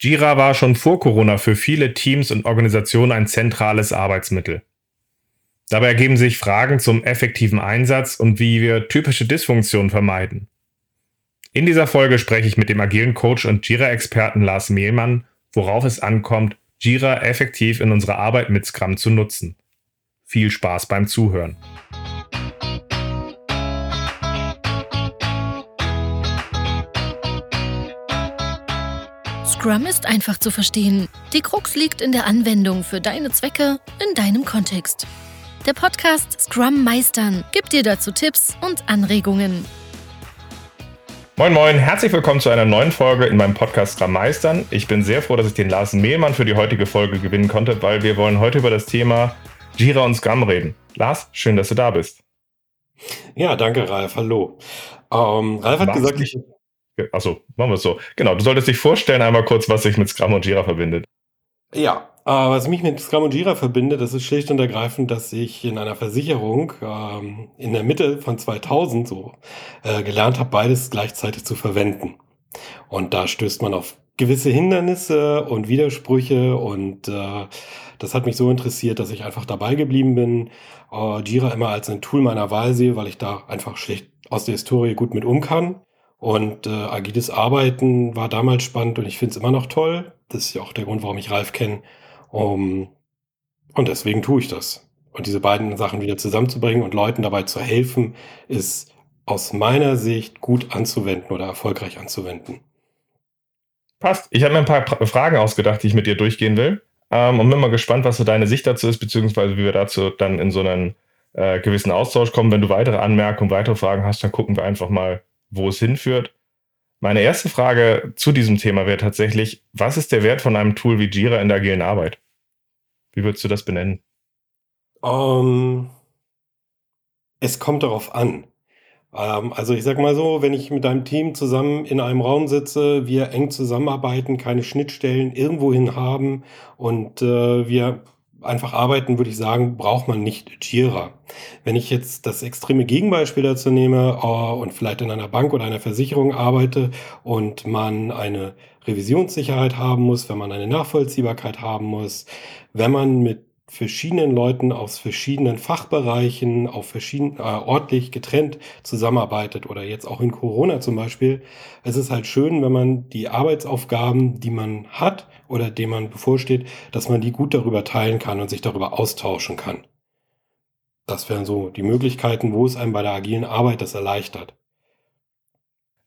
Jira war schon vor Corona für viele Teams und Organisationen ein zentrales Arbeitsmittel. Dabei ergeben sich Fragen zum effektiven Einsatz und wie wir typische Dysfunktionen vermeiden. In dieser Folge spreche ich mit dem agilen Coach und Jira-Experten Lars Mehlmann, worauf es ankommt, Jira effektiv in unserer Arbeit mit Scrum zu nutzen. Viel Spaß beim Zuhören. Scrum ist einfach zu verstehen. Die Krux liegt in der Anwendung für deine Zwecke in deinem Kontext. Der Podcast Scrum Meistern gibt dir dazu Tipps und Anregungen. Moin Moin, herzlich willkommen zu einer neuen Folge in meinem Podcast Scrum Meistern. Ich bin sehr froh, dass ich den Lars Mehlmann für die heutige Folge gewinnen konnte, weil wir wollen heute über das Thema Jira und Scrum reden. Lars, schön, dass du da bist. Ja, danke Ralf, hallo. Ähm, Ralf hat Mach's gesagt, ich, Achso, machen wir es so. Genau, du solltest dich vorstellen einmal kurz, was sich mit Scrum und Jira verbindet. Ja, äh, was mich mit Scrum und Jira verbindet, das ist schlicht und ergreifend, dass ich in einer Versicherung ähm, in der Mitte von 2000 so äh, gelernt habe, beides gleichzeitig zu verwenden. Und da stößt man auf gewisse Hindernisse und Widersprüche und äh, das hat mich so interessiert, dass ich einfach dabei geblieben bin, äh, Jira immer als ein Tool meiner Wahl sehe, weil ich da einfach schlicht aus der Historie gut mit um kann und äh, agiles Arbeiten war damals spannend und ich finde es immer noch toll. Das ist ja auch der Grund, warum ich Ralf kenne. Um, und deswegen tue ich das. Und diese beiden Sachen wieder zusammenzubringen und Leuten dabei zu helfen, ist aus meiner Sicht gut anzuwenden oder erfolgreich anzuwenden. Passt. Ich habe mir ein paar Fragen ausgedacht, die ich mit dir durchgehen will. Ähm, und bin mal gespannt, was so deine Sicht dazu ist, beziehungsweise wie wir dazu dann in so einen äh, gewissen Austausch kommen. Wenn du weitere Anmerkungen, weitere Fragen hast, dann gucken wir einfach mal, wo es hinführt. Meine erste Frage zu diesem Thema wäre tatsächlich, was ist der Wert von einem Tool wie Jira in der agilen Arbeit? Wie würdest du das benennen? Um, ähm, es kommt darauf an. Um, ähm, also ich sage mal so, wenn ich mit einem Team zusammen in einem Raum sitze, wir eng zusammenarbeiten, keine Schnittstellen irgendwohin haben und äh, wir einfach arbeiten, würde ich sagen, braucht man nicht Jira. Wenn ich jetzt das extreme Gegenbeispiel dazu nehme uh, und vielleicht in einer Bank oder einer Versicherung arbeite und man eine Revisionssicherheit haben muss, wenn man eine Nachvollziehbarkeit haben muss, wenn man mit verschiedenen Leuten aus verschiedenen Fachbereichen, auf verschieden, äh, ortlich getrennt zusammenarbeitet oder jetzt auch in Corona zum Beispiel. Es ist halt schön, wenn man die Arbeitsaufgaben, die man hat oder dem man bevorsteht, dass man die gut darüber teilen kann und sich darüber austauschen kann. Das wären so die Möglichkeiten, wo es einem bei der agilen Arbeit das erleichtert.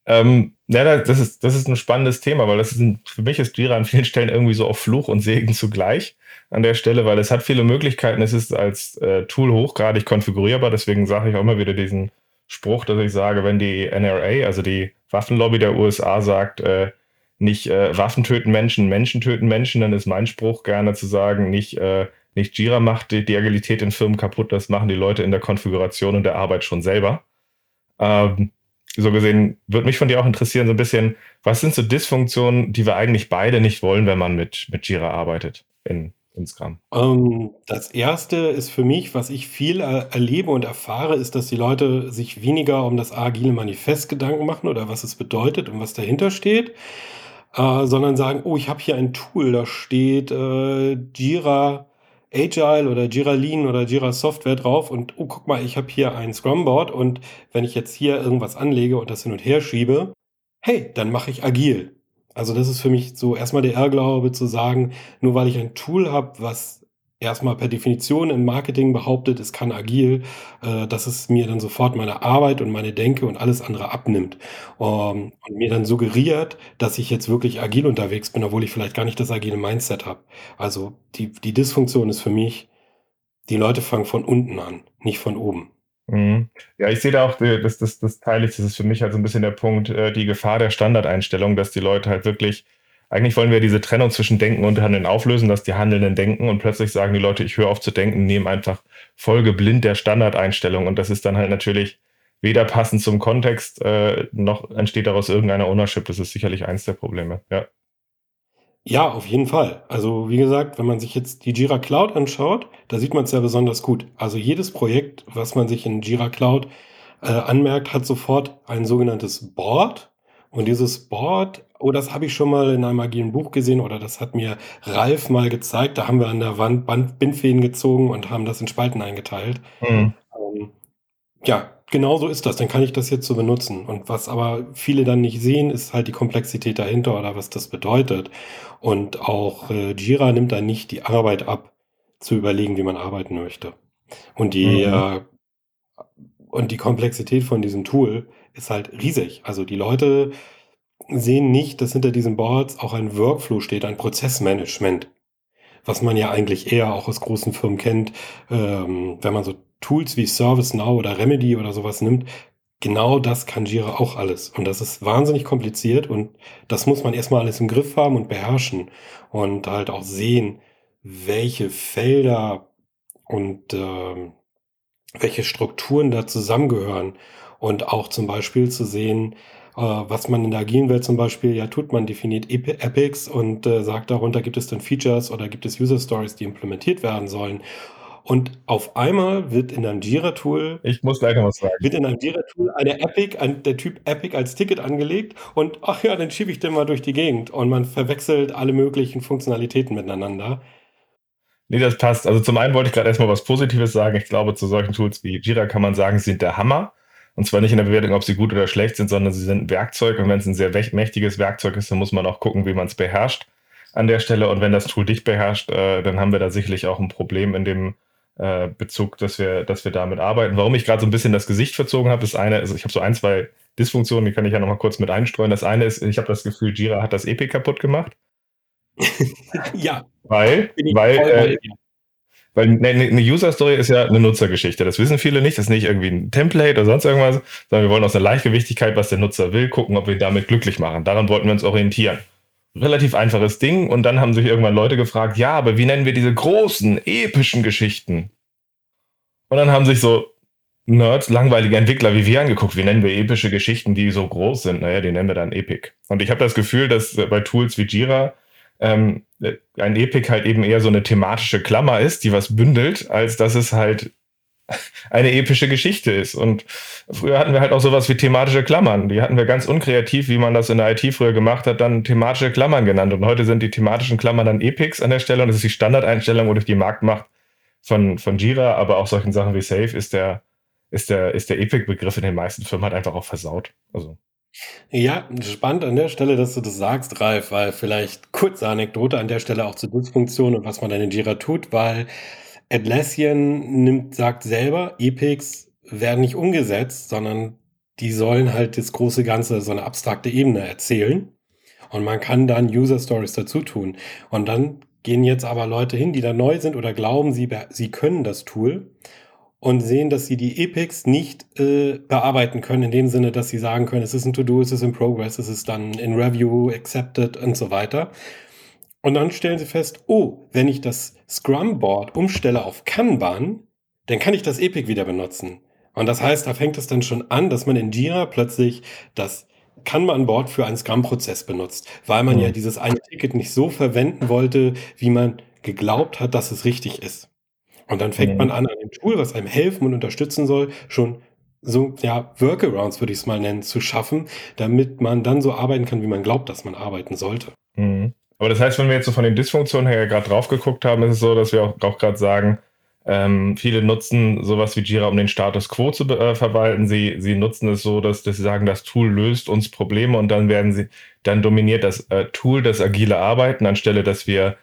Ähm, ja, das ist, das ist ein spannendes Thema, weil das ist ein, für mich ist Jira an vielen Stellen irgendwie so auf Fluch und Segen zugleich an der Stelle, weil es hat viele Möglichkeiten. Es ist als äh, Tool hochgradig konfigurierbar. Deswegen sage ich auch immer wieder diesen Spruch, dass ich sage, wenn die NRA, also die Waffenlobby der USA, sagt, äh, nicht äh, Waffen töten Menschen, Menschen töten Menschen, dann ist mein Spruch gerne zu sagen, nicht, äh, nicht Jira macht die, die Agilität in Firmen kaputt, das machen die Leute in der Konfiguration und der Arbeit schon selber. Ähm, so gesehen würde mich von dir auch interessieren, so ein bisschen, was sind so Dysfunktionen, die wir eigentlich beide nicht wollen, wenn man mit, mit Jira arbeitet in, in Scrum? Ähm, das erste ist für mich, was ich viel er erlebe und erfahre, ist, dass die Leute sich weniger um das agile Manifest Gedanken machen oder was es bedeutet und was dahinter steht, äh, sondern sagen, oh, ich habe hier ein Tool, da steht äh, Jira Agile oder Jira Lean oder Jira Software drauf und oh, guck mal, ich habe hier ein Scrum-Board und wenn ich jetzt hier irgendwas anlege und das hin und her schiebe, hey, dann mache ich agil. Also das ist für mich so erstmal der Irrglaube zu sagen, nur weil ich ein Tool habe, was erstmal per Definition im Marketing behauptet, es kann agil, äh, dass es mir dann sofort meine Arbeit und meine Denke und alles andere abnimmt. Ähm, und mir dann suggeriert, dass ich jetzt wirklich agil unterwegs bin, obwohl ich vielleicht gar nicht das agile Mindset habe. Also die, die Dysfunktion ist für mich, die Leute fangen von unten an, nicht von oben. Mhm. Ja, ich sehe da auch, äh, das, das, das teile ich, das ist für mich halt so ein bisschen der Punkt, äh, die Gefahr der Standardeinstellung, dass die Leute halt wirklich eigentlich wollen wir diese Trennung zwischen Denken und Handeln auflösen, dass die Handelnden denken und plötzlich sagen die Leute, ich höre auf zu denken, nehmen einfach folgeblind der Standardeinstellung und das ist dann halt natürlich weder passend zum Kontext, äh, noch entsteht daraus irgendeine Ownership. Das ist sicherlich eins der Probleme, ja. Ja, auf jeden Fall. Also wie gesagt, wenn man sich jetzt die Jira Cloud anschaut, da sieht man es ja besonders gut. Also jedes Projekt, was man sich in Jira Cloud äh, anmerkt, hat sofort ein sogenanntes Board. Und dieses Board oh, das habe ich schon mal in einem agilen Buch gesehen oder das hat mir Ralf mal gezeigt. Da haben wir an der Wand Band Bindfäden gezogen und haben das in Spalten eingeteilt. Mhm. Ähm, ja, genau so ist das. Dann kann ich das jetzt so benutzen. Und was aber viele dann nicht sehen, ist halt die Komplexität dahinter oder was das bedeutet. Und auch äh, Jira nimmt dann nicht die Arbeit ab, zu überlegen, wie man arbeiten möchte. Und die, mhm. äh, und die Komplexität von diesem Tool ist halt riesig. Also die Leute sehen nicht, dass hinter diesen Boards auch ein Workflow steht, ein Prozessmanagement, was man ja eigentlich eher auch aus großen Firmen kennt, ähm, wenn man so Tools wie ServiceNow oder Remedy oder sowas nimmt. Genau das kann Jira auch alles. Und das ist wahnsinnig kompliziert und das muss man erstmal alles im Griff haben und beherrschen und halt auch sehen, welche Felder und äh, welche Strukturen da zusammengehören und auch zum Beispiel zu sehen, was man in der agilen Welt zum Beispiel ja tut, man definiert Epics und äh, sagt darunter, gibt es dann Features oder gibt es User Stories, die implementiert werden sollen. Und auf einmal wird in einem Jira-Tool, ich muss gleich noch was sagen, wird in einem Jira-Tool eine Epic, ein, der Typ Epic als Ticket angelegt und ach ja, dann schiebe ich den mal durch die Gegend und man verwechselt alle möglichen Funktionalitäten miteinander. Nee, das passt. Also zum einen wollte ich gerade erstmal was Positives sagen. Ich glaube, zu solchen Tools wie Jira kann man sagen, sie sind der Hammer. Und zwar nicht in der Bewertung, ob sie gut oder schlecht sind, sondern sie sind ein Werkzeug. Und wenn es ein sehr mächtiges Werkzeug ist, dann muss man auch gucken, wie man es beherrscht an der Stelle. Und wenn das Tool dich beherrscht, äh, dann haben wir da sicherlich auch ein Problem in dem äh, Bezug, dass wir, dass wir damit arbeiten. Warum ich gerade so ein bisschen das Gesicht verzogen habe, ist eine, also ich habe so ein, zwei Dysfunktionen, die kann ich ja nochmal kurz mit einstreuen. Das eine ist, ich habe das Gefühl, Jira hat das Epic kaputt gemacht. ja. Weil, weil, äh, weil eine, User-Story ist ja eine Nutzergeschichte. Das wissen viele nicht. Das ist nicht irgendwie ein Template oder sonst irgendwas, sondern wir wollen aus einer Leichtgewichtigkeit, was der Nutzer will, gucken, ob wir ihn damit glücklich machen. Daran wollten wir uns orientieren. Relativ einfaches Ding. Und dann haben sich irgendwann Leute gefragt, ja, aber wie nennen wir diese großen, epischen Geschichten? Und dann haben sich so Nerds, langweilige Entwickler wie wir angeguckt, wie nennen wir epische Geschichten, die so groß sind? Naja, die nennen wir dann Epic. Und ich habe das Gefühl, dass bei Tools wie Jira ähm, ein Epic halt eben eher so eine thematische Klammer ist, die was bündelt, als dass es halt eine epische Geschichte ist. Und früher hatten wir halt auch sowas wie thematische Klammern. Die hatten wir ganz unkreativ, wie man das in der IT früher gemacht hat, dann thematische Klammern genannt. Und heute sind die thematischen Klammern dann Epics an der Stelle und das ist die Standardeinstellung oder die Marktmacht von, von Jira, aber auch solchen Sachen wie Safe ist der, ist der, ist der Epic-Begriff in den meisten Firmen halt einfach auch versaut. Also. Ja, spannend an der Stelle, dass du das sagst, Ralf, weil vielleicht kurze Anekdote an der Stelle auch zur Dysfunktion und was man dann in Jira tut, weil Atlassian nimmt, sagt selber, Epics werden nicht umgesetzt, sondern die sollen halt das große Ganze, so eine abstrakte Ebene erzählen. Und man kann dann User Stories dazu tun. Und dann gehen jetzt aber Leute hin, die da neu sind oder glauben, sie, sie können das Tool und sehen, dass sie die Epics nicht äh, bearbeiten können, in dem Sinne, dass sie sagen können, es ist ein To-Do, es ist in Progress, es ist dann in Review, accepted und so weiter. Und dann stellen sie fest, oh, wenn ich das Scrum-Board umstelle auf Kanban, dann kann ich das Epic wieder benutzen. Und das heißt, da fängt es dann schon an, dass man in Jira plötzlich das Kanban-Board für einen Scrum-Prozess benutzt, weil man mhm. ja dieses eine Ticket nicht so verwenden wollte, wie man geglaubt hat, dass es richtig ist. Und dann fängt mhm. man an, an dem Tool, was einem helfen und unterstützen soll, schon so, ja, Workarounds würde ich es mal nennen, zu schaffen, damit man dann so arbeiten kann, wie man glaubt, dass man arbeiten sollte. Mhm. Aber das heißt, wenn wir jetzt so von den Dysfunktionen her gerade drauf geguckt haben, ist es so, dass wir auch, auch gerade sagen, ähm, viele nutzen sowas wie Jira, um den Status quo zu äh, verwalten. Sie, sie nutzen es so, dass, dass sie sagen, das Tool löst uns Probleme und dann werden sie, dann dominiert das äh, Tool das agile Arbeiten, anstelle dass wir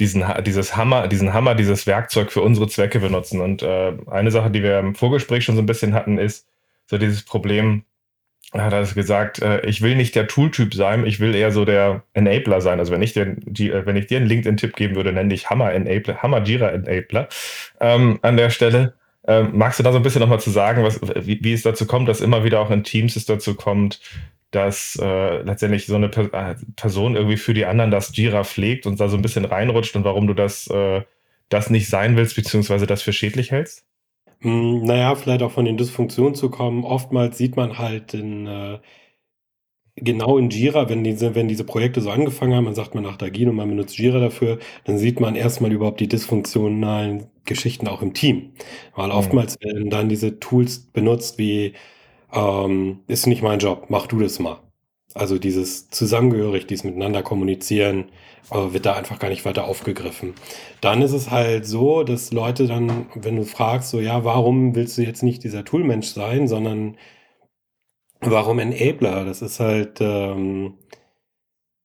diesen, dieses Hammer, diesen Hammer, dieses Werkzeug für unsere Zwecke benutzen. Und äh, eine Sache, die wir im Vorgespräch schon so ein bisschen hatten, ist so dieses Problem, er hat also gesagt, äh, ich will nicht der Tooltyp sein, ich will eher so der Enabler sein. Also wenn ich dir, die, äh, wenn ich dir einen LinkedIn-Tipp geben würde, nenne ich Hammer Enabler, Hammer Jira Enabler ähm, an der Stelle. Ähm, magst du da so ein bisschen nochmal zu sagen, was, wie, wie es dazu kommt, dass immer wieder auch in Teams es dazu kommt, dass äh, letztendlich so eine per äh, Person irgendwie für die anderen das Jira pflegt und da so ein bisschen reinrutscht und warum du das, äh, das nicht sein willst, beziehungsweise das für schädlich hältst? Hm, naja, vielleicht auch von den Dysfunktionen zu kommen. Oftmals sieht man halt in, äh, genau in Jira, wenn diese, wenn diese Projekte so angefangen haben, man sagt man nach Dagin und man benutzt Jira dafür, dann sieht man erstmal überhaupt die dysfunktionalen Geschichten auch im Team. Weil mhm. oftmals werden dann diese Tools benutzt wie ähm, ist nicht mein Job, mach du das mal. Also dieses zusammengehörig, dieses miteinander kommunizieren, äh, wird da einfach gar nicht weiter aufgegriffen. Dann ist es halt so, dass Leute dann, wenn du fragst, so ja, warum willst du jetzt nicht dieser Toolmensch sein, sondern warum Enabler? Das ist halt, ähm,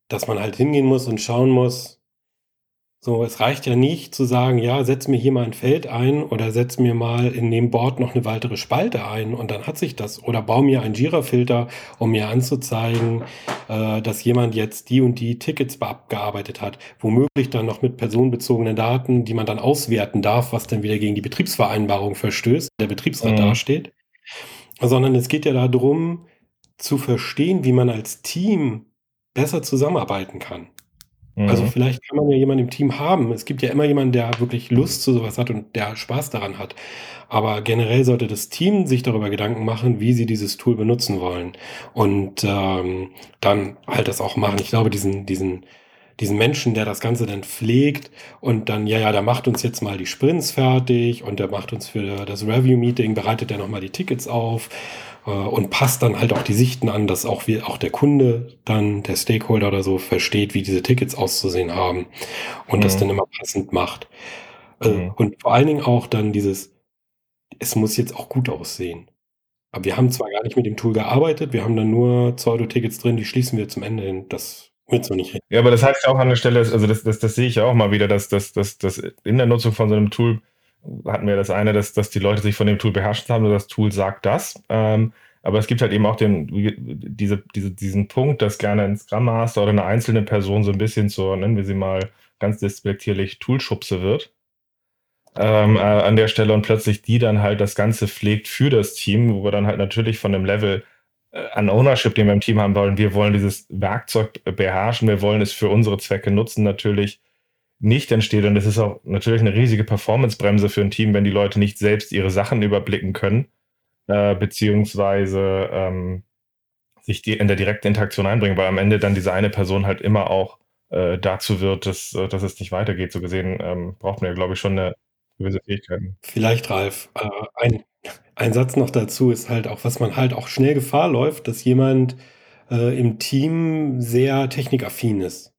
dass man halt hingehen muss und schauen muss, so, es reicht ja nicht zu sagen, ja, setz mir hier mal ein Feld ein oder setz mir mal in dem Board noch eine weitere Spalte ein und dann hat sich das. Oder baue mir einen Jira-Filter, um mir anzuzeigen, äh, dass jemand jetzt die und die Tickets abgearbeitet hat. Womöglich dann noch mit personenbezogenen Daten, die man dann auswerten darf, was dann wieder gegen die Betriebsvereinbarung verstößt, der Betriebsrat mhm. dasteht. Sondern es geht ja darum, zu verstehen, wie man als Team besser zusammenarbeiten kann. Also, mhm. vielleicht kann man ja jemanden im Team haben. Es gibt ja immer jemanden, der wirklich Lust zu sowas hat und der Spaß daran hat. Aber generell sollte das Team sich darüber Gedanken machen, wie sie dieses Tool benutzen wollen und, ähm, dann halt das auch machen. Ich glaube, diesen diesen diesen Menschen, der das Ganze dann pflegt und dann: „Ja, ja, der macht uns jetzt mal die Sprints fertig und der macht uns für das Review-Meeting bereitet der noch mal die Tickets auf und passt dann halt auch die Sichten an, dass auch wir, auch der Kunde dann, der Stakeholder oder so, versteht, wie diese Tickets auszusehen haben und mhm. das dann immer passend macht. Äh, mhm. Und vor allen Dingen auch dann dieses, es muss jetzt auch gut aussehen. Aber wir haben zwar gar nicht mit dem Tool gearbeitet, wir haben dann nur Pseudo-Tickets drin, die schließen wir zum Ende hin. Das wird so nicht. Ja, aber das heißt ja auch an der Stelle, also das, das, das sehe ich ja auch mal wieder, dass, dass, dass, dass in der Nutzung von so einem Tool hatten wir das eine, dass, dass die Leute sich von dem Tool beherrscht haben, das Tool sagt das. Ähm, aber es gibt halt eben auch den, diese, diese, diesen Punkt, dass gerne ein Scrum Master oder eine einzelne Person so ein bisschen zur, nennen wir sie mal ganz despektierlich, Toolschubse wird. Ähm, äh, an der Stelle und plötzlich die dann halt das Ganze pflegt für das Team, wo wir dann halt natürlich von dem Level äh, an Ownership, den wir im Team haben wollen, wir wollen dieses Werkzeug beherrschen, wir wollen es für unsere Zwecke nutzen, natürlich nicht entsteht. Und es ist auch natürlich eine riesige Performancebremse für ein Team, wenn die Leute nicht selbst ihre Sachen überblicken können, äh, beziehungsweise ähm, sich die in der direkten Interaktion einbringen, weil am Ende dann diese eine Person halt immer auch äh, dazu wird, dass, äh, dass es nicht weitergeht. So gesehen ähm, braucht man ja, glaube ich, schon eine gewisse Fähigkeiten. Vielleicht, Ralf, äh, ein, ein Satz noch dazu ist halt auch, was man halt auch schnell Gefahr läuft, dass jemand äh, im Team sehr technikaffin ist.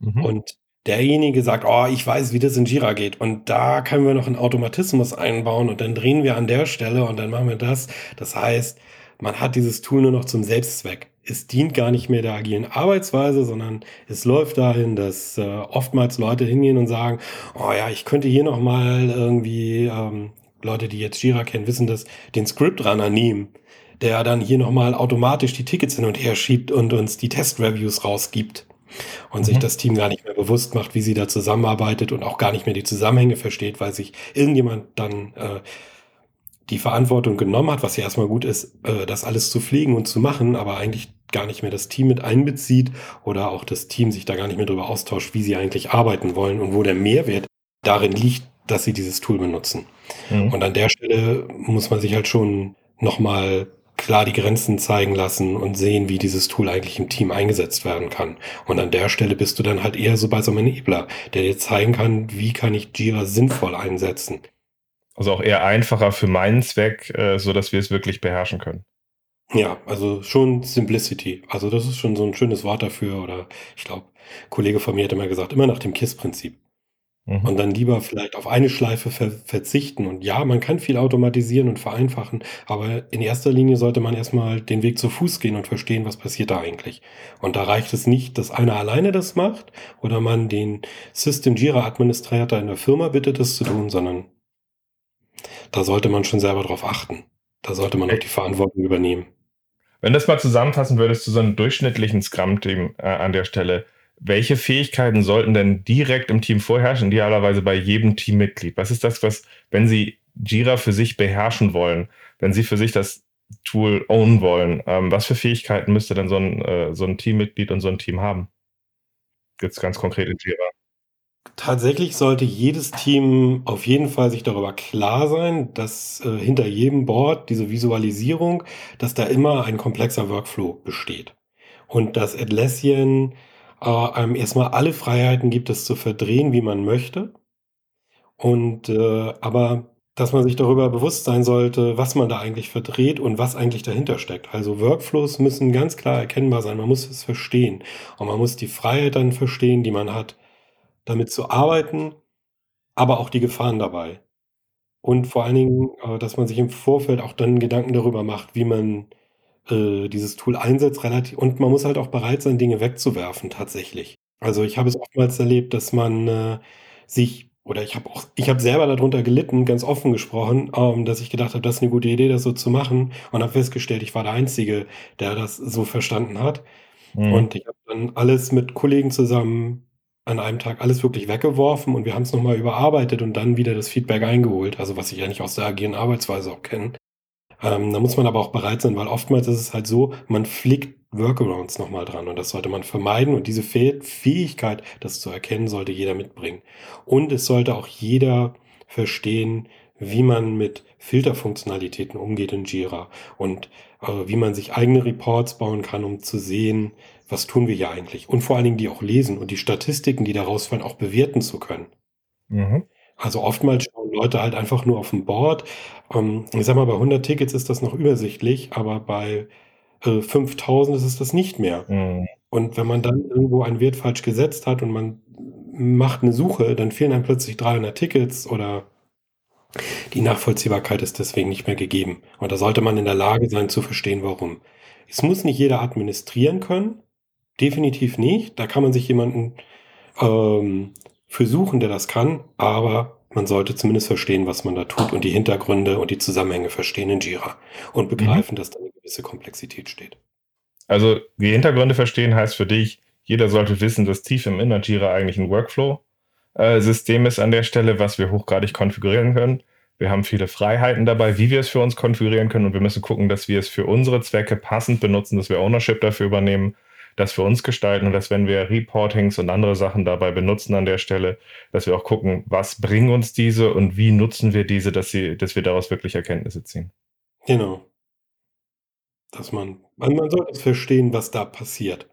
Mhm. Und derjenige sagt, oh, ich weiß, wie das in Jira geht und da können wir noch einen Automatismus einbauen und dann drehen wir an der Stelle und dann machen wir das. Das heißt, man hat dieses Tool nur noch zum Selbstzweck. Es dient gar nicht mehr der agilen Arbeitsweise, sondern es läuft dahin, dass äh, oftmals Leute hingehen und sagen, oh ja, ich könnte hier noch mal irgendwie, ähm, Leute, die jetzt Jira kennen, wissen das, den Script-Runner nehmen, der dann hier noch mal automatisch die Tickets hin und her schiebt und uns die Test-Reviews rausgibt und mhm. sich das Team gar nicht mehr bewusst macht, wie sie da zusammenarbeitet und auch gar nicht mehr die Zusammenhänge versteht, weil sich irgendjemand dann äh, die Verantwortung genommen hat, was ja erstmal gut ist, äh, das alles zu pflegen und zu machen, aber eigentlich gar nicht mehr das Team mit einbezieht oder auch das Team sich da gar nicht mehr darüber austauscht, wie sie eigentlich arbeiten wollen und wo der Mehrwert darin liegt, dass sie dieses Tool benutzen. Mhm. Und an der Stelle muss man sich halt schon nochmal klar die Grenzen zeigen lassen und sehen, wie dieses Tool eigentlich im Team eingesetzt werden kann. Und an der Stelle bist du dann halt eher so bei so einem Enabler, der dir zeigen kann, wie kann ich Jira sinnvoll einsetzen. Also auch eher einfacher für meinen Zweck, äh, so dass wir es wirklich beherrschen können. Ja, also schon Simplicity. Also das ist schon so ein schönes Wort dafür. Oder ich glaube, Kollege von mir hat immer gesagt, immer nach dem KISS-Prinzip. Mhm. Und dann lieber vielleicht auf eine Schleife ver verzichten. Und ja, man kann viel automatisieren und vereinfachen, aber in erster Linie sollte man erstmal den Weg zu Fuß gehen und verstehen, was passiert da eigentlich. Und da reicht es nicht, dass einer alleine das macht oder man den System Jira Administrator in der Firma bittet, das zu tun, sondern da sollte man schon selber drauf achten. Da sollte man auch die Verantwortung übernehmen. Wenn du das mal zusammenfassen würdest zu so einem durchschnittlichen Scrum-Team äh, an der Stelle, welche Fähigkeiten sollten denn direkt im Team vorherrschen, idealerweise bei jedem Teammitglied? Was ist das, was, wenn Sie Jira für sich beherrschen wollen, wenn Sie für sich das Tool own wollen, ähm, was für Fähigkeiten müsste denn so ein, äh, so ein Teammitglied und so ein Team haben? Jetzt ganz konkret in Jira. Tatsächlich sollte jedes Team auf jeden Fall sich darüber klar sein, dass äh, hinter jedem Board diese Visualisierung, dass da immer ein komplexer Workflow besteht. Und dass Atlassian einem erstmal alle Freiheiten gibt, es zu verdrehen, wie man möchte. Und äh, aber dass man sich darüber bewusst sein sollte, was man da eigentlich verdreht und was eigentlich dahinter steckt. Also Workflows müssen ganz klar erkennbar sein. Man muss es verstehen. Und man muss die Freiheit dann verstehen, die man hat, damit zu arbeiten, aber auch die Gefahren dabei. Und vor allen Dingen, äh, dass man sich im Vorfeld auch dann Gedanken darüber macht, wie man äh, dieses Tool einsetzt, relativ. Und man muss halt auch bereit sein, Dinge wegzuwerfen, tatsächlich. Also ich habe es oftmals erlebt, dass man äh, sich oder ich habe auch, ich habe selber darunter gelitten, ganz offen gesprochen, ähm, dass ich gedacht habe, das ist eine gute Idee, das so zu machen und habe festgestellt, ich war der Einzige, der das so verstanden hat. Mhm. Und ich habe dann alles mit Kollegen zusammen an einem Tag alles wirklich weggeworfen und wir haben es nochmal überarbeitet und dann wieder das Feedback eingeholt, also was ich ja nicht aus der agilen Arbeitsweise auch kenne. Ähm, da muss man aber auch bereit sein, weil oftmals ist es halt so, man fliegt Workarounds nochmal dran und das sollte man vermeiden und diese Fähigkeit, das zu erkennen, sollte jeder mitbringen. Und es sollte auch jeder verstehen, wie man mit Filterfunktionalitäten umgeht in Jira und äh, wie man sich eigene Reports bauen kann, um zu sehen, was tun wir hier eigentlich und vor allen Dingen die auch lesen und die Statistiken, die daraus fallen, auch bewerten zu können. Mhm. Also oftmals schauen Leute halt einfach nur auf dem Board. Ähm, ich sag mal, bei 100 Tickets ist das noch übersichtlich, aber bei äh, 5000 ist es das nicht mehr. Mhm. Und wenn man dann irgendwo einen Wert falsch gesetzt hat und man macht eine Suche, dann fehlen einem plötzlich 300 Tickets oder die Nachvollziehbarkeit ist deswegen nicht mehr gegeben. Und da sollte man in der Lage sein zu verstehen, warum. Es muss nicht jeder administrieren können, definitiv nicht. Da kann man sich jemanden ähm, für suchen, der das kann, aber man sollte zumindest verstehen, was man da tut und die Hintergründe und die Zusammenhänge verstehen in Jira und begreifen, mhm. dass da eine gewisse Komplexität steht. Also die Hintergründe verstehen heißt für dich, jeder sollte wissen, dass tief im Inner Jira eigentlich ein Workflow-System ist an der Stelle, was wir hochgradig konfigurieren können. Wir haben viele Freiheiten dabei, wie wir es für uns konfigurieren können und wir müssen gucken, dass wir es für unsere Zwecke passend benutzen, dass wir Ownership dafür übernehmen das für uns gestalten und dass wenn wir Reportings und andere Sachen dabei benutzen an der Stelle, dass wir auch gucken, was bringen uns diese und wie nutzen wir diese, dass sie, dass wir daraus wirklich Erkenntnisse ziehen. Genau. Dass man, man, man sollte verstehen, was da passiert.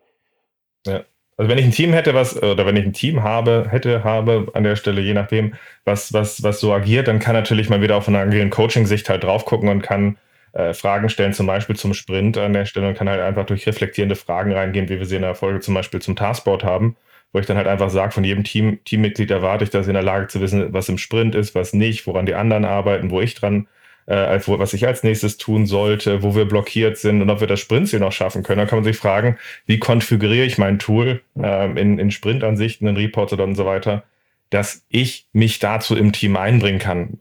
Ja. Also wenn ich ein Team hätte, was, oder wenn ich ein Team habe, hätte, habe an der Stelle, je nachdem, was, was, was so agiert, dann kann natürlich mal wieder auf einer agilen Coaching-Sicht halt drauf gucken und kann äh, Fragen stellen, zum Beispiel zum Sprint an der Stelle und kann halt einfach durch reflektierende Fragen reingehen, wie wir sie in der Folge zum Beispiel zum Taskboard haben, wo ich dann halt einfach sage, von jedem Team, Teammitglied erwarte ich, dass sie in der Lage zu wissen, was im Sprint ist, was nicht, woran die anderen arbeiten, wo ich dran, äh, was ich als nächstes tun sollte, wo wir blockiert sind und ob wir das Sprintziel noch schaffen können. Dann kann man sich fragen, wie konfiguriere ich mein Tool äh, in, in Sprintansichten, in Reports oder und so weiter, dass ich mich dazu im Team einbringen kann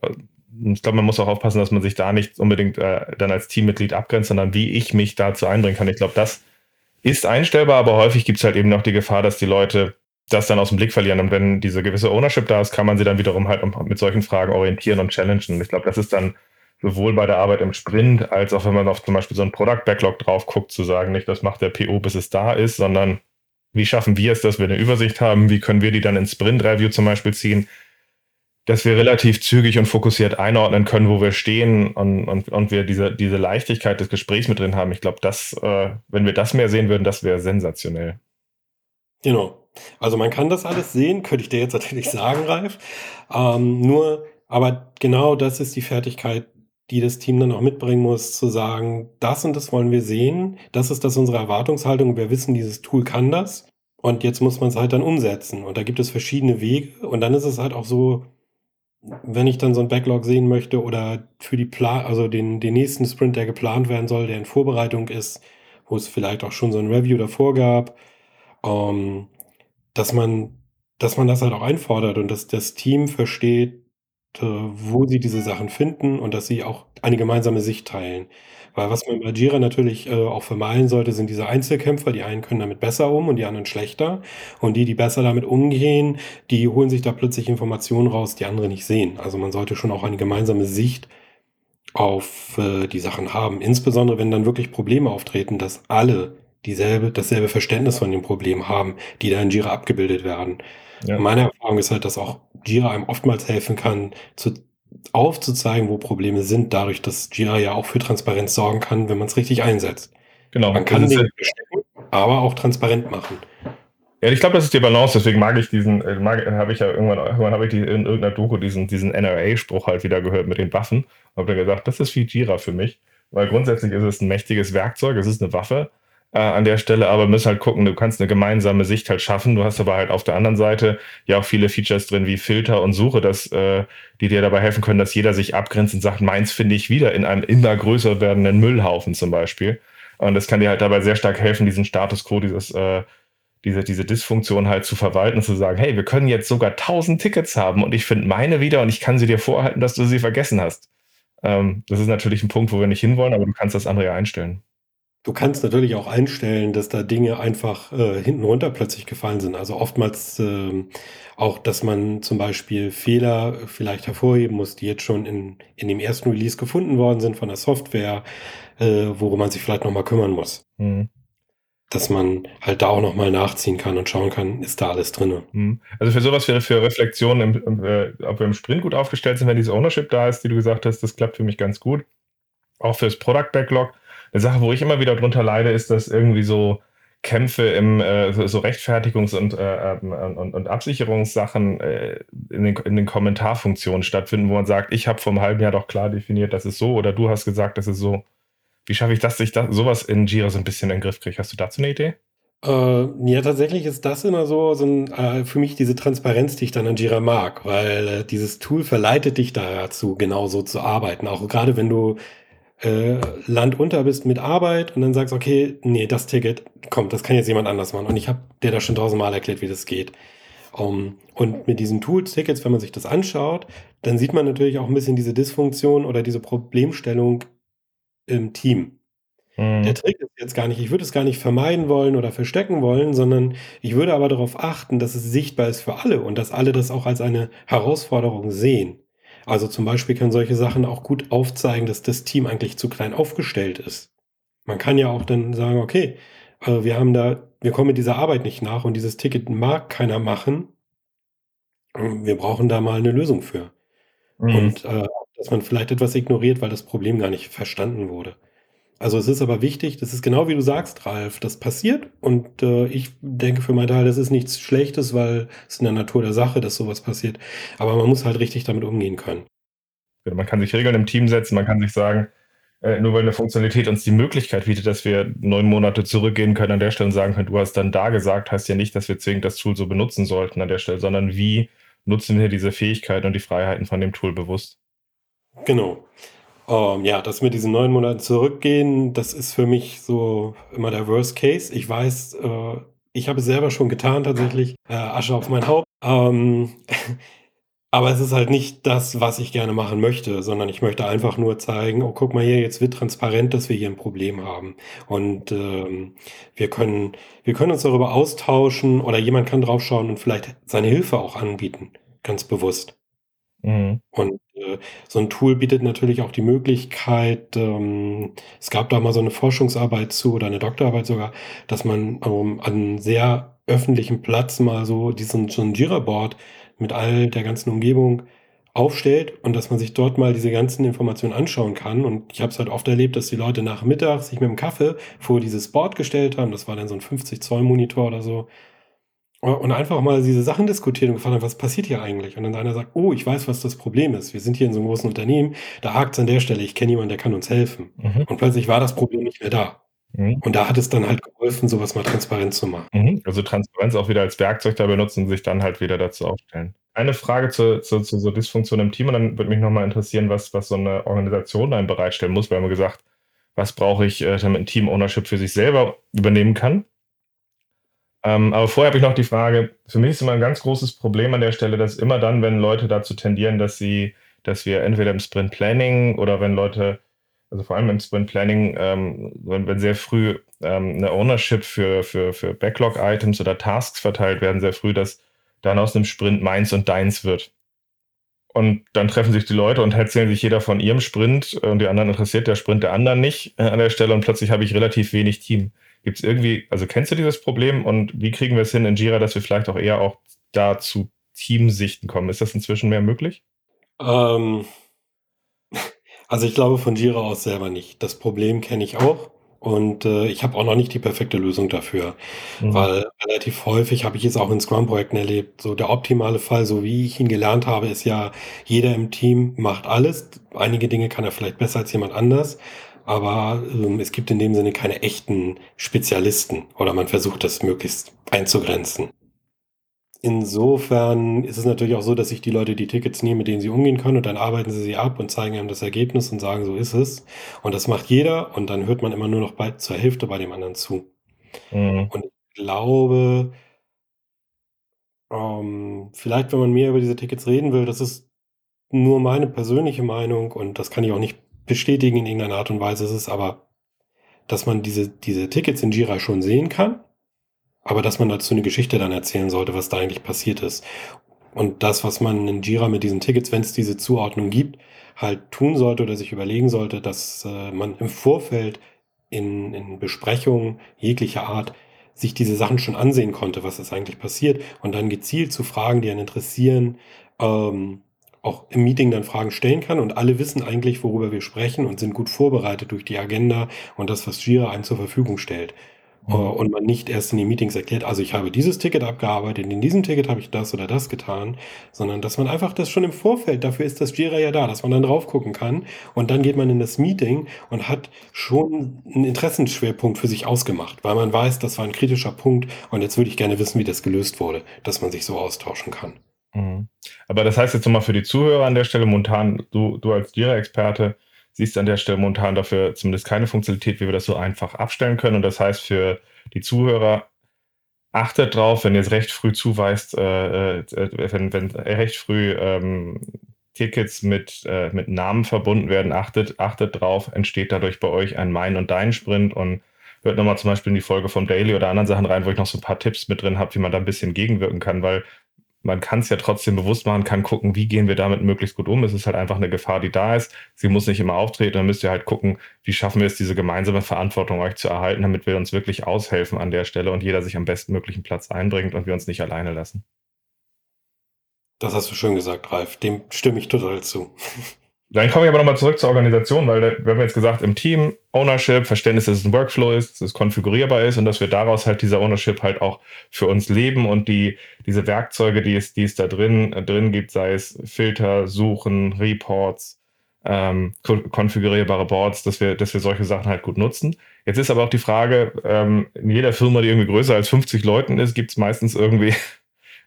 ich glaube, man muss auch aufpassen, dass man sich da nicht unbedingt äh, dann als Teammitglied abgrenzt, sondern wie ich mich dazu einbringen kann. Ich glaube, das ist einstellbar, aber häufig gibt es halt eben noch die Gefahr, dass die Leute das dann aus dem Blick verlieren. Und wenn diese gewisse Ownership da ist, kann man sie dann wiederum halt mit solchen Fragen orientieren und challengen. Und ich glaube, das ist dann sowohl bei der Arbeit im Sprint, als auch wenn man auf zum Beispiel so ein Product Backlog drauf guckt, zu sagen, nicht, das macht der PO, bis es da ist, sondern wie schaffen wir es, dass wir eine Übersicht haben? Wie können wir die dann ins Sprint Review zum Beispiel ziehen? Dass wir relativ zügig und fokussiert einordnen können, wo wir stehen und, und, und wir diese, diese Leichtigkeit des Gesprächs mit drin haben. Ich glaube, das, äh, wenn wir das mehr sehen würden, das wäre sensationell. Genau. Also man kann das alles sehen, könnte ich dir jetzt natürlich sagen, Ralf. Ähm, nur, aber genau das ist die Fertigkeit, die das Team dann auch mitbringen muss, zu sagen, das und das wollen wir sehen, das ist das unsere Erwartungshaltung, wir wissen, dieses Tool kann das und jetzt muss man es halt dann umsetzen und da gibt es verschiedene Wege und dann ist es halt auch so, wenn ich dann so ein Backlog sehen möchte oder für die Plan, also den, den nächsten Sprint, der geplant werden soll, der in Vorbereitung ist, wo es vielleicht auch schon so ein Review davor gab, ähm, dass man, dass man das halt auch einfordert und dass das Team versteht, äh, wo sie diese Sachen finden und dass sie auch eine gemeinsame Sicht teilen. Weil was man bei Jira natürlich äh, auch vermeiden sollte, sind diese Einzelkämpfer. Die einen können damit besser um und die anderen schlechter. Und die, die besser damit umgehen, die holen sich da plötzlich Informationen raus, die andere nicht sehen. Also man sollte schon auch eine gemeinsame Sicht auf äh, die Sachen haben. Insbesondere wenn dann wirklich Probleme auftreten, dass alle dieselbe, dasselbe Verständnis von dem Problem haben, die da in Jira abgebildet werden. Ja. Meine Erfahrung ist halt, dass auch Jira einem oftmals helfen kann, zu aufzuzeigen, wo Probleme sind, dadurch, dass Jira ja auch für Transparenz sorgen kann, wenn man es richtig einsetzt. Genau. Man kann Dinge verstecken, aber auch transparent machen. Ja, ich glaube, das ist die Balance, deswegen mag ich diesen, äh, habe ich ja irgendwann, irgendwann habe ich die, in irgendeiner Doku diesen, diesen NRA-Spruch halt wieder gehört mit den Waffen. Und habe dann gesagt, das ist wie Jira für mich. Weil grundsätzlich ist es ein mächtiges Werkzeug, es ist eine Waffe äh, an der Stelle, aber müssen halt gucken, du kannst eine gemeinsame Sicht halt schaffen. Du hast aber halt auf der anderen Seite ja auch viele Features drin wie Filter und Suche, dass, äh, die dir dabei helfen können, dass jeder sich abgrenzt und sagt, meins finde ich wieder in einem immer größer werdenden Müllhaufen zum Beispiel. Und das kann dir halt dabei sehr stark helfen, diesen Status quo, dieses äh, diese, diese Dysfunktion halt zu verwalten und zu sagen, hey, wir können jetzt sogar 1000 Tickets haben und ich finde meine wieder und ich kann sie dir vorhalten, dass du sie vergessen hast. Ähm, das ist natürlich ein Punkt, wo wir nicht hinwollen, aber du kannst das andere ja einstellen. Du kannst natürlich auch einstellen, dass da Dinge einfach äh, hinten runter plötzlich gefallen sind. Also oftmals äh, auch, dass man zum Beispiel Fehler vielleicht hervorheben muss, die jetzt schon in, in dem ersten Release gefunden worden sind von der Software, äh, worum man sich vielleicht nochmal kümmern muss. Mhm dass man halt da auch nochmal nachziehen kann und schauen kann, ist da alles drin. Mhm. Also für sowas wäre für Reflexionen, äh, ob wir im Sprint gut aufgestellt sind, wenn diese Ownership da ist, die du gesagt hast, das klappt für mich ganz gut. Auch fürs Product Backlog. Eine Sache, wo ich immer wieder drunter leide, ist, dass irgendwie so Kämpfe im äh, so Rechtfertigungs- und, äh, ähm, und, und Absicherungssachen äh, in, den, in den Kommentarfunktionen stattfinden, wo man sagt, ich habe vor einem halben Jahr doch klar definiert, das ist so, oder du hast gesagt, das ist so. Wie schaffe ich das, dass ich da, sowas in Jira so ein bisschen in den Griff kriege? Hast du dazu eine Idee? Äh, ja, tatsächlich ist das immer so, so ein, äh, für mich diese Transparenz, die ich dann an Jira mag, weil äh, dieses Tool verleitet dich dazu, genau so zu arbeiten. Auch gerade wenn du äh, Land unter bist mit Arbeit und dann sagst, okay, nee, das Ticket, kommt, das kann jetzt jemand anders machen. Und ich habe dir da schon tausendmal erklärt, wie das geht. Um, und mit diesen Tool-Tickets, wenn man sich das anschaut, dann sieht man natürlich auch ein bisschen diese Dysfunktion oder diese Problemstellung im Team. Mhm. Der Trick ist jetzt gar nicht, ich würde es gar nicht vermeiden wollen oder verstecken wollen, sondern ich würde aber darauf achten, dass es sichtbar ist für alle und dass alle das auch als eine Herausforderung sehen. Also zum Beispiel können solche Sachen auch gut aufzeigen, dass das Team eigentlich zu klein aufgestellt ist. Man kann ja auch dann sagen, okay, äh, wir haben da, wir kommen mit dieser Arbeit nicht nach und dieses Ticket mag keiner machen. Wir brauchen da mal eine Lösung für. Mhm. Und äh, dass man vielleicht etwas ignoriert, weil das Problem gar nicht verstanden wurde. Also es ist aber wichtig, das ist genau wie du sagst, Ralf, das passiert und äh, ich denke für meinen Teil, das ist nichts Schlechtes, weil es in der Natur der Sache, dass sowas passiert. Aber man muss halt richtig damit umgehen können. Man kann sich Regeln im Team setzen, man kann sich sagen, äh, nur weil eine Funktionalität uns die Möglichkeit bietet, dass wir neun Monate zurückgehen können an der Stelle und sagen können, du hast dann da gesagt, heißt ja nicht, dass wir zwingend das Tool so benutzen sollten an der Stelle, sondern wie nutzen wir diese Fähigkeiten und die Freiheiten von dem Tool bewusst. Genau. Ähm, ja, das mit diesen neun Monaten zurückgehen, das ist für mich so immer der Worst Case. Ich weiß, äh, ich habe es selber schon getan tatsächlich. Äh, Asche auf mein Haupt. Ähm, aber es ist halt nicht das, was ich gerne machen möchte, sondern ich möchte einfach nur zeigen, oh, guck mal hier, jetzt wird transparent, dass wir hier ein Problem haben. Und ähm, wir, können, wir können uns darüber austauschen oder jemand kann draufschauen und vielleicht seine Hilfe auch anbieten, ganz bewusst. Mhm. Und äh, so ein Tool bietet natürlich auch die Möglichkeit, ähm, es gab da mal so eine Forschungsarbeit zu oder eine Doktorarbeit sogar, dass man ähm, an sehr öffentlichem Platz mal so diesen so ein Jira-Board mit all der ganzen Umgebung aufstellt und dass man sich dort mal diese ganzen Informationen anschauen kann. Und ich habe es halt oft erlebt, dass die Leute nach Mittag sich mit dem Kaffee vor dieses Board gestellt haben. Das war dann so ein 50 Zoll Monitor oder so und einfach mal diese Sachen diskutieren und gefragt haben, was passiert hier eigentlich? Und dann einer sagt, oh, ich weiß, was das Problem ist. Wir sind hier in so einem großen Unternehmen, da hakt es an der Stelle, ich kenne jemanden, der kann uns helfen. Mhm. Und plötzlich war das Problem nicht mehr da. Mhm. Und da hat es dann halt geholfen, sowas mal transparent zu machen. Mhm. Also Transparenz auch wieder als Werkzeug da benutzen und sich dann halt wieder dazu aufstellen. Eine Frage zu, zu, zu so Dysfunktion im Team und dann würde mich nochmal interessieren, was, was so eine Organisation dann bereitstellen muss. Wir haben gesagt, was brauche ich, äh, damit ein Team Ownership für sich selber übernehmen kann? Ähm, aber vorher habe ich noch die Frage, für mich ist immer ein ganz großes Problem an der Stelle, dass immer dann, wenn Leute dazu tendieren, dass sie, dass wir entweder im Sprint Planning oder wenn Leute, also vor allem im Sprint Planning, ähm, wenn, wenn sehr früh ähm, eine Ownership für, für, für Backlog-Items oder Tasks verteilt werden, sehr früh, dass dann aus einem Sprint meins und deins wird. Und dann treffen sich die Leute und erzählen sich jeder von ihrem Sprint und die anderen interessiert der Sprint der anderen nicht äh, an der Stelle und plötzlich habe ich relativ wenig Team. Gibt es irgendwie, also kennst du dieses Problem und wie kriegen wir es hin in Jira, dass wir vielleicht auch eher auch da zu Teamsichten kommen? Ist das inzwischen mehr möglich? Ähm, also ich glaube von Jira aus selber nicht. Das Problem kenne ich auch. und äh, ich habe auch noch nicht die perfekte Lösung dafür, mhm. weil relativ häufig habe ich es auch in Scrum-Projekten erlebt. So der optimale Fall, so wie ich ihn gelernt habe, ist ja, jeder im Team macht alles. Einige Dinge kann er vielleicht besser als jemand anders, aber ähm, es gibt in dem Sinne keine echten Spezialisten oder man versucht das möglichst einzugrenzen. Insofern ist es natürlich auch so, dass sich die Leute die Tickets nehmen, mit denen sie umgehen können und dann arbeiten sie sie ab und zeigen einem das Ergebnis und sagen, so ist es. Und das macht jeder und dann hört man immer nur noch bei, zur Hälfte bei dem anderen zu. Mhm. Und ich glaube, ähm, vielleicht, wenn man mehr über diese Tickets reden will, das ist nur meine persönliche Meinung und das kann ich auch nicht bestätigen in irgendeiner Art und Weise. Es ist aber, dass man diese, diese Tickets in Jira schon sehen kann aber dass man dazu eine Geschichte dann erzählen sollte, was da eigentlich passiert ist. Und das, was man in Jira mit diesen Tickets, wenn es diese Zuordnung gibt, halt tun sollte oder sich überlegen sollte, dass äh, man im Vorfeld in, in Besprechungen jeglicher Art sich diese Sachen schon ansehen konnte, was ist eigentlich passiert und dann gezielt zu Fragen, die einen interessieren, ähm, auch im Meeting dann Fragen stellen kann und alle wissen eigentlich, worüber wir sprechen und sind gut vorbereitet durch die Agenda und das, was Jira einem zur Verfügung stellt. Äh, und man nicht erst in den Meetings erklärt, also ich habe dieses Ticket abgearbeitet, in diesem Ticket habe ich das oder das getan, sondern dass man einfach das schon im Vorfeld, dafür ist das Jira ja da, dass man dann drauf gucken kann und dann geht man in das Meeting und hat schon einen Interessenschwerpunkt für sich ausgemacht, weil man weiß, das war ein kritischer Punkt und jetzt würde ich gerne wissen, wie das gelöst wurde, dass man sich so austauschen kann. Mhm. Aber das heißt jetzt nochmal für die Zuhörer an der Stelle, Montan, du, du als Jira-Experte, siehst an der Stelle momentan dafür zumindest keine Funktionalität, wie wir das so einfach abstellen können. Und das heißt für die Zuhörer, achtet drauf, wenn ihr es recht früh zuweist, äh, äh, wenn, wenn recht früh ähm, Tickets mit, äh, mit Namen verbunden werden, achtet, achtet drauf, entsteht dadurch bei euch ein Mein- und Dein-Sprint und hört nochmal zum Beispiel in die Folge vom Daily oder anderen Sachen rein, wo ich noch so ein paar Tipps mit drin habe, wie man da ein bisschen gegenwirken kann, weil man kann es ja trotzdem bewusst machen, kann gucken, wie gehen wir damit möglichst gut um. Es ist halt einfach eine Gefahr, die da ist. Sie muss nicht immer auftreten. Dann müsst ihr halt gucken, wie schaffen wir es, diese gemeinsame Verantwortung euch zu erhalten, damit wir uns wirklich aushelfen an der Stelle und jeder sich am bestmöglichen Platz einbringt und wir uns nicht alleine lassen. Das hast du schön gesagt, Ralf. Dem stimme ich total zu. Dann komme ich aber nochmal zurück zur Organisation, weil wir haben jetzt gesagt, im Team Ownership, Verständnis, dass es ein Workflow ist, dass es konfigurierbar ist und dass wir daraus halt dieser Ownership halt auch für uns leben und die, diese Werkzeuge, die es, die es da drin, äh, drin gibt, sei es Filter, Suchen, Reports, ähm, konfigurierbare Boards, dass wir, dass wir solche Sachen halt gut nutzen. Jetzt ist aber auch die Frage, ähm, in jeder Firma, die irgendwie größer als 50 Leuten ist, gibt es meistens irgendwie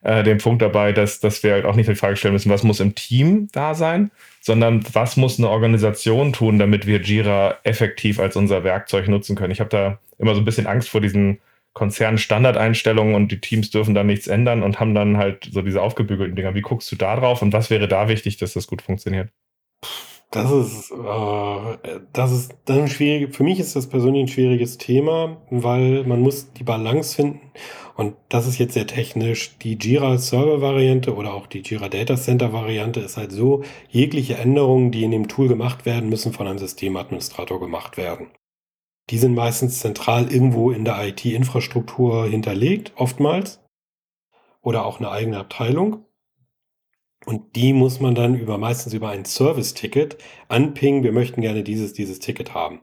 äh, den Punkt dabei, dass, dass wir halt auch nicht die Frage stellen müssen, was muss im Team da sein, sondern was muss eine Organisation tun, damit wir Jira effektiv als unser Werkzeug nutzen können. Ich habe da immer so ein bisschen Angst vor diesen Konzern-Standardeinstellungen und die Teams dürfen dann nichts ändern und haben dann halt so diese aufgebügelten Dinger. Wie guckst du da drauf und was wäre da wichtig, dass das gut funktioniert? Das ist, äh, das ist dann schwierig. Für mich ist das persönlich ein schwieriges Thema, weil man muss die Balance finden. Und das ist jetzt sehr technisch. Die Jira Server Variante oder auch die Jira Data Center Variante ist halt so, jegliche Änderungen, die in dem Tool gemacht werden, müssen von einem Systemadministrator gemacht werden. Die sind meistens zentral irgendwo in der IT-Infrastruktur hinterlegt, oftmals. Oder auch eine eigene Abteilung. Und die muss man dann über meistens über ein Service-Ticket anpingen. Wir möchten gerne dieses, dieses Ticket haben.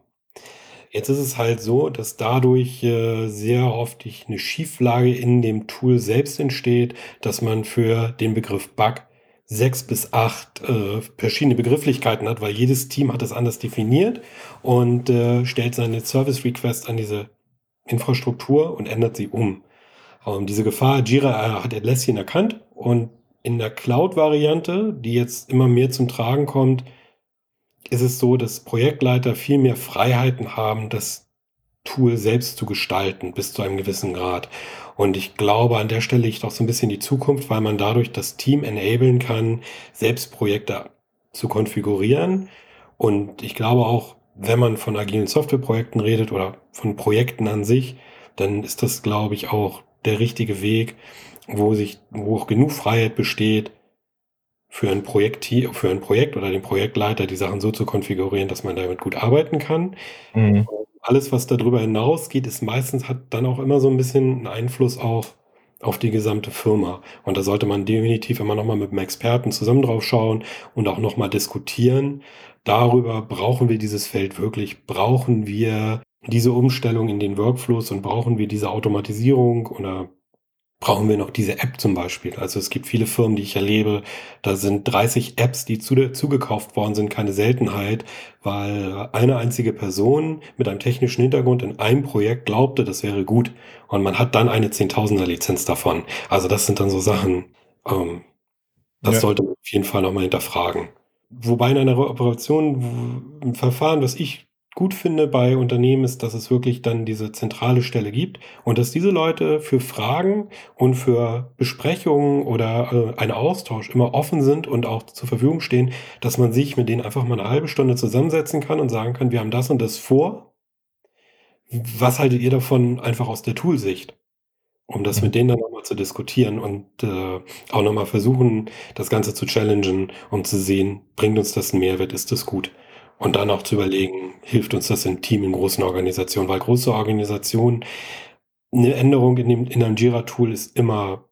Jetzt ist es halt so, dass dadurch äh, sehr oft eine Schieflage in dem Tool selbst entsteht, dass man für den Begriff Bug sechs bis acht äh, verschiedene Begrifflichkeiten hat, weil jedes Team hat es anders definiert und äh, stellt seine Service Request an diese Infrastruktur und ändert sie um. Ähm, diese Gefahr, Jira äh, hat Atlassian erkannt und in der Cloud-Variante, die jetzt immer mehr zum Tragen kommt, ist es so, dass Projektleiter viel mehr Freiheiten haben, das Tool selbst zu gestalten, bis zu einem gewissen Grad. Und ich glaube, an der Stelle liegt auch so ein bisschen die Zukunft, weil man dadurch das Team enablen kann, selbst Projekte zu konfigurieren. Und ich glaube auch, wenn man von agilen Softwareprojekten redet oder von Projekten an sich, dann ist das, glaube ich, auch der richtige Weg, wo sich, wo auch genug Freiheit besteht, für ein Projekt, für ein Projekt oder den Projektleiter die Sachen so zu konfigurieren, dass man damit gut arbeiten kann. Mhm. Alles, was darüber hinausgeht, ist meistens hat dann auch immer so ein bisschen einen Einfluss auch auf die gesamte Firma. Und da sollte man definitiv immer nochmal mit einem Experten zusammen drauf schauen und auch nochmal diskutieren. Darüber brauchen wir dieses Feld wirklich, brauchen wir diese Umstellung in den Workflows und brauchen wir diese Automatisierung oder brauchen wir noch diese App zum Beispiel. Also es gibt viele Firmen, die ich erlebe, da sind 30 Apps, die zu, zugekauft worden sind, keine Seltenheit, weil eine einzige Person mit einem technischen Hintergrund in einem Projekt glaubte, das wäre gut. Und man hat dann eine Zehntausender Lizenz davon. Also das sind dann so Sachen, ähm, das ja. sollte man auf jeden Fall nochmal hinterfragen. Wobei in einer Operation, ein Verfahren, was ich gut finde bei Unternehmen ist, dass es wirklich dann diese zentrale Stelle gibt und dass diese Leute für Fragen und für Besprechungen oder äh, einen Austausch immer offen sind und auch zur Verfügung stehen, dass man sich mit denen einfach mal eine halbe Stunde zusammensetzen kann und sagen kann, wir haben das und das vor. Was haltet ihr davon einfach aus der Toolsicht? Um das mit denen dann nochmal zu diskutieren und äh, auch nochmal versuchen, das Ganze zu challengen und zu sehen, bringt uns das einen Mehrwert, ist das gut? Und dann auch zu überlegen, hilft uns das im Team in großen Organisationen? Weil große Organisationen, eine Änderung in, dem, in einem Jira-Tool ist immer,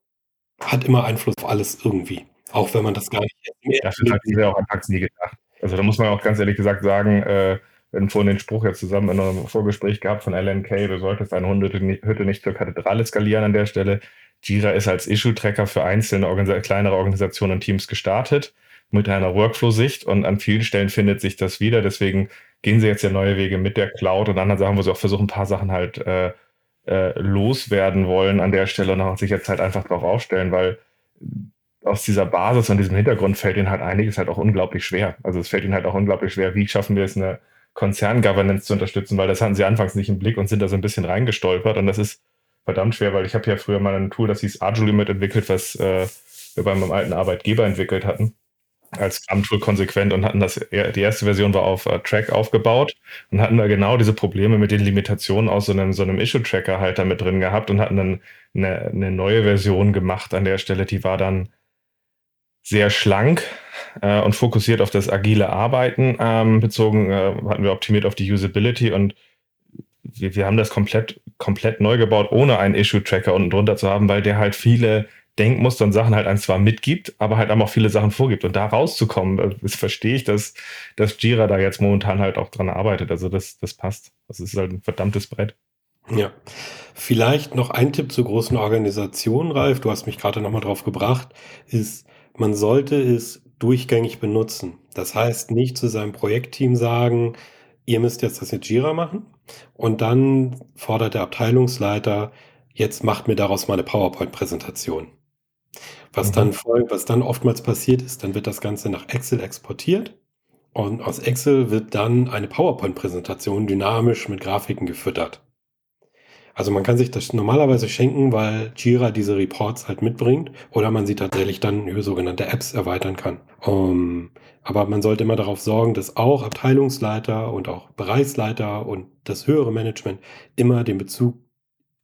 hat immer Einfluss auf alles irgendwie. Auch wenn man das gar nicht. Dafür hat sie auch anfangs nie gedacht. Also da muss man auch ganz ehrlich gesagt sagen, äh, wir hatten vorhin den Spruch jetzt zusammen in einem Vorgespräch gehabt von Alan Kay, du solltest deine Hundehütte nicht zur Kathedrale skalieren an der Stelle. Jira ist als Issue-Tracker für einzelne Organis kleinere Organisationen und Teams gestartet mit einer Workflow-Sicht und an vielen Stellen findet sich das wieder. Deswegen gehen sie jetzt ja neue Wege mit der Cloud und anderen Sachen, wo sie auch versuchen, ein paar Sachen halt äh, äh, loswerden wollen an der Stelle und auch sich jetzt halt einfach darauf aufstellen, weil aus dieser Basis und diesem Hintergrund fällt ihnen halt einiges halt auch unglaublich schwer. Also es fällt ihnen halt auch unglaublich schwer, wie schaffen wir es, eine Konzern-Governance zu unterstützen, weil das hatten sie anfangs nicht im Blick und sind da so ein bisschen reingestolpert und das ist verdammt schwer, weil ich habe ja früher mal ein Tool, das hieß Agile mitentwickelt, was äh, wir bei meinem alten Arbeitgeber entwickelt hatten als Scrum-Tool konsequent und hatten das, die erste Version war auf uh, Track aufgebaut und hatten da genau diese Probleme mit den Limitationen aus so einem, so einem Issue-Tracker halt damit drin gehabt und hatten dann eine, eine neue Version gemacht an der Stelle, die war dann sehr schlank äh, und fokussiert auf das agile Arbeiten ähm, bezogen, äh, hatten wir optimiert auf die Usability und wir, wir haben das komplett, komplett neu gebaut, ohne einen Issue-Tracker unten drunter zu haben, weil der halt viele Denkmuster und Sachen halt ein zwar mitgibt, aber halt auch viele Sachen vorgibt. Und da rauszukommen, äh, das verstehe ich, dass, dass Jira da jetzt momentan halt auch dran arbeitet. Also das, das passt. Das ist halt ein verdammtes Brett. Ja. Vielleicht noch ein Tipp zur großen Organisation, Ralf. Du hast mich gerade nochmal drauf gebracht, ist, man sollte es durchgängig benutzen. Das heißt, nicht zu seinem Projektteam sagen, ihr müsst jetzt das mit Jira machen. Und dann fordert der Abteilungsleiter, jetzt macht mir daraus mal eine PowerPoint-Präsentation. Was, mhm. dann was dann oftmals passiert ist, dann wird das Ganze nach Excel exportiert und aus Excel wird dann eine PowerPoint-Präsentation dynamisch mit Grafiken gefüttert. Also man kann sich das normalerweise schenken, weil Jira diese Reports halt mitbringt oder man sie tatsächlich dann über sogenannte Apps erweitern kann. Um, aber man sollte immer darauf sorgen, dass auch Abteilungsleiter und auch Bereichsleiter und das höhere Management immer den Bezug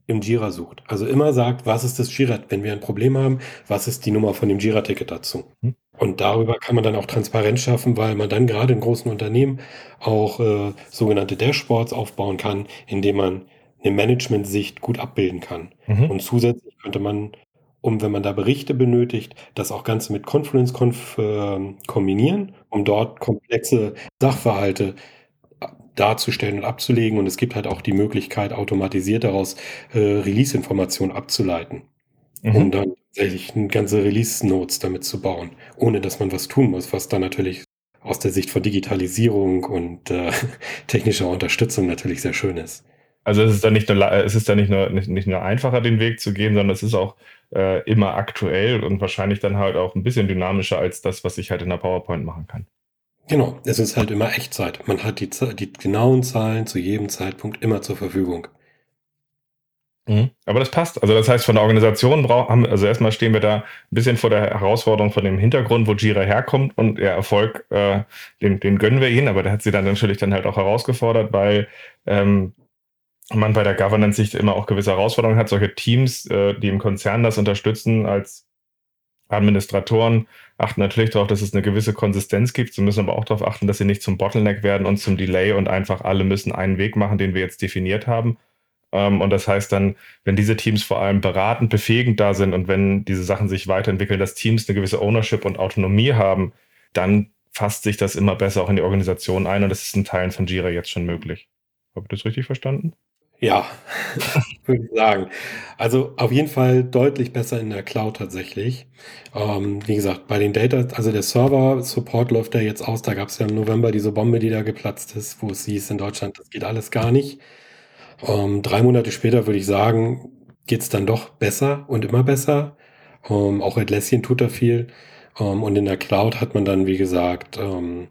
im Jira sucht. Also immer sagt, was ist das Jira, wenn wir ein Problem haben, was ist die Nummer von dem Jira-Ticket dazu. Hm. Und darüber kann man dann auch Transparenz schaffen, weil man dann gerade in großen Unternehmen auch äh, sogenannte Dashboards aufbauen kann, indem man eine Management-Sicht gut abbilden kann. Mhm. Und zusätzlich könnte man, um wenn man da Berichte benötigt, das auch Ganze mit Confluence -Conf, äh, kombinieren, um dort komplexe Sachverhalte darzustellen und abzulegen. Und es gibt halt auch die Möglichkeit, automatisiert daraus äh, Release-Informationen abzuleiten, mhm. um dann tatsächlich ganze Release-Notes damit zu bauen, ohne dass man was tun muss, was dann natürlich aus der Sicht von Digitalisierung und äh, technischer Unterstützung natürlich sehr schön ist. Also es ist dann nicht nur, es ist dann nicht nur, nicht, nicht nur einfacher, den Weg zu gehen, sondern es ist auch äh, immer aktuell und wahrscheinlich dann halt auch ein bisschen dynamischer als das, was ich halt in der PowerPoint machen kann. Genau, es ist halt immer Echtzeit. Man hat die, die genauen Zahlen zu jedem Zeitpunkt immer zur Verfügung. Mhm. Aber das passt. Also das heißt, von der Organisation brauchen, also erstmal stehen wir da ein bisschen vor der Herausforderung von dem Hintergrund, wo Jira herkommt und der Erfolg, äh, den, den gönnen wir ihnen, aber der hat sie dann natürlich dann halt auch herausgefordert, weil ähm, man bei der Governance-Sicht immer auch gewisse Herausforderungen hat. Solche Teams, äh, die im Konzern das unterstützen als Administratoren, achten natürlich darauf, dass es eine gewisse Konsistenz gibt. Sie müssen aber auch darauf achten, dass sie nicht zum Bottleneck werden und zum Delay und einfach alle müssen einen Weg machen, den wir jetzt definiert haben. Ähm, und das heißt dann, wenn diese Teams vor allem beratend, befähigend da sind und wenn diese Sachen sich weiterentwickeln, dass Teams eine gewisse Ownership und Autonomie haben, dann fasst sich das immer besser auch in die Organisation ein und das ist in Teilen von Jira jetzt schon möglich. Habe ich das richtig verstanden? Ja, würde ich sagen. Also auf jeden Fall deutlich besser in der Cloud tatsächlich. Ähm, wie gesagt, bei den Data, also der Server-Support läuft ja jetzt aus. Da gab es ja im November diese Bombe, die da geplatzt ist, wo es hieß in Deutschland, das geht alles gar nicht. Ähm, drei Monate später würde ich sagen, geht es dann doch besser und immer besser. Ähm, auch Atlassian tut da viel. Ähm, und in der Cloud hat man dann, wie gesagt, ähm,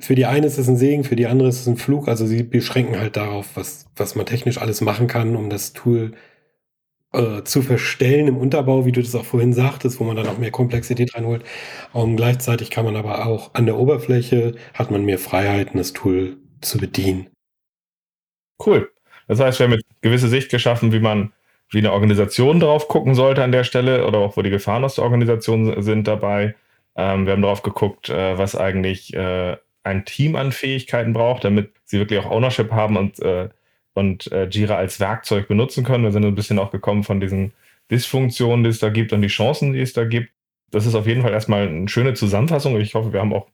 für die eine ist es ein Segen, für die andere ist es ein Flug. Also sie beschränken halt darauf, was, was man technisch alles machen kann, um das Tool äh, zu verstellen im Unterbau, wie du das auch vorhin sagtest, wo man dann auch mehr Komplexität reinholt. Um, gleichzeitig kann man aber auch an der Oberfläche, hat man mehr Freiheiten, das Tool zu bedienen. Cool. Das heißt, wir haben eine gewisse Sicht geschaffen, wie man, wie eine Organisation drauf gucken sollte an der Stelle oder auch wo die Gefahren aus der Organisation sind dabei. Ähm, wir haben darauf geguckt, äh, was eigentlich äh, ein Team an Fähigkeiten braucht, damit sie wirklich auch Ownership haben und, äh, und äh, Jira als Werkzeug benutzen können. Wir sind ein bisschen auch gekommen von diesen Dysfunktionen, die es da gibt und die Chancen, die es da gibt. Das ist auf jeden Fall erstmal eine schöne Zusammenfassung. Ich hoffe, wir haben auch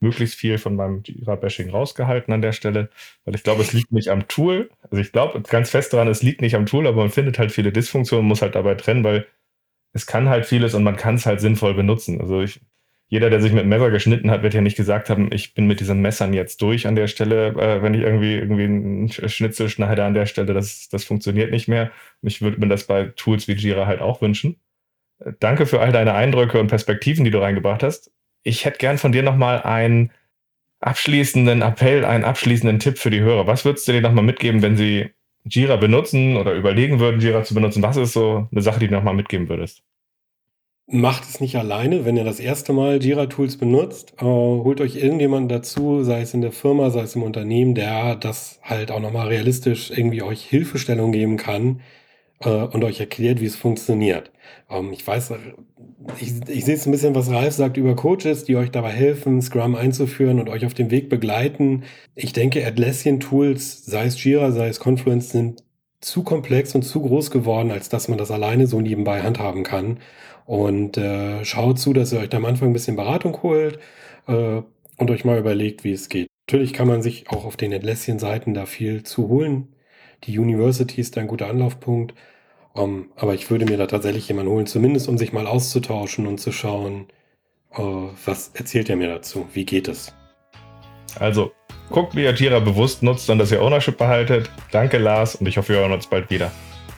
möglichst viel von meinem Jira-Bashing rausgehalten an der Stelle, weil ich glaube, es liegt nicht am Tool. Also ich glaube ganz fest daran, es liegt nicht am Tool, aber man findet halt viele Dysfunktionen, muss halt dabei trennen, weil es kann halt vieles und man kann es halt sinnvoll benutzen. Also ich, jeder, der sich mit Messer geschnitten hat, wird ja nicht gesagt haben, ich bin mit diesen Messern jetzt durch an der Stelle, äh, wenn ich irgendwie irgendwie einen Schnitzel schneide an der Stelle, das, das funktioniert nicht mehr. Ich würde mir das bei Tools wie Jira halt auch wünschen. Äh, danke für all deine Eindrücke und Perspektiven, die du reingebracht hast. Ich hätte gern von dir nochmal einen abschließenden Appell, einen abschließenden Tipp für die Hörer. Was würdest du dir nochmal mitgeben, wenn sie Jira benutzen oder überlegen würden, Jira zu benutzen? Was ist so eine Sache, die du nochmal mitgeben würdest? Macht es nicht alleine, wenn ihr das erste Mal Jira-Tools benutzt. Äh, holt euch irgendjemanden dazu, sei es in der Firma, sei es im Unternehmen, der das halt auch nochmal realistisch irgendwie euch Hilfestellung geben kann äh, und euch erklärt, wie es funktioniert. Ähm, ich weiß, ich, ich sehe es ein bisschen, was Ralf sagt über Coaches, die euch dabei helfen, Scrum einzuführen und euch auf dem Weg begleiten. Ich denke, Atlassian-Tools, sei es Jira, sei es Confluence, sind zu komplex und zu groß geworden, als dass man das alleine so nebenbei handhaben kann. Und äh, schaut zu, dass ihr euch da am Anfang ein bisschen Beratung holt äh, und euch mal überlegt, wie es geht. Natürlich kann man sich auch auf den Atlassian-Seiten da viel zu holen. Die University ist da ein guter Anlaufpunkt. Um, ähm, aber ich würde mir da tatsächlich jemanden holen, zumindest um sich mal auszutauschen und zu schauen, uh, was erzählt er mir dazu? Wie geht es? Also, guckt, wie ihr Jira bewusst nutzt und dass ihr Ownership behaltet. Danke, Lars, und ich hoffe, wir hören uns bald wieder.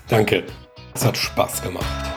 Danke. Es hat Spaß gemacht.